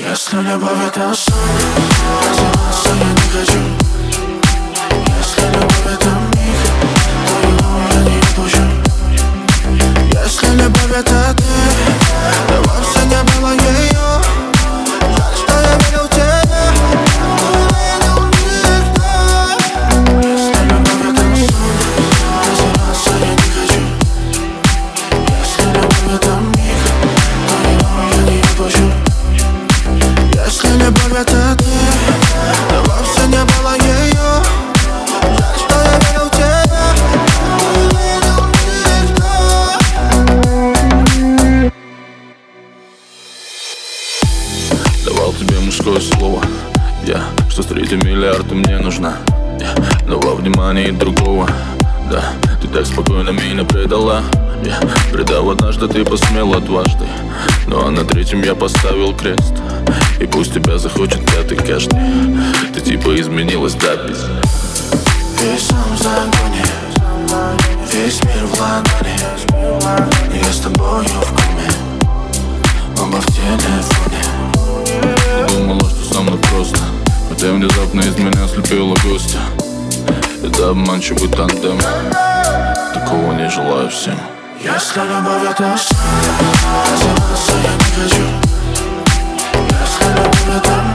Если любовь это сон Развиваться я не хочу тебе мужское слово. Я, что с третьим миллиардом мне нужна. Я давал внимание другого. Да, ты так спокойно меня предала. Я предал однажды, ты посмела дважды. Ну а на третьем я поставил крест. И пусть тебя захочет пятый каждый Ты типа изменилась до без Весь сам в загоне, весь мир в ладони. Я с тобою в коме, оба в телефоне Внезапно из меня слепила гостя Это обманчивый тандем. Такого не желаю всем. Я с тобой отношусь я не хочу. Я с тобой отношусь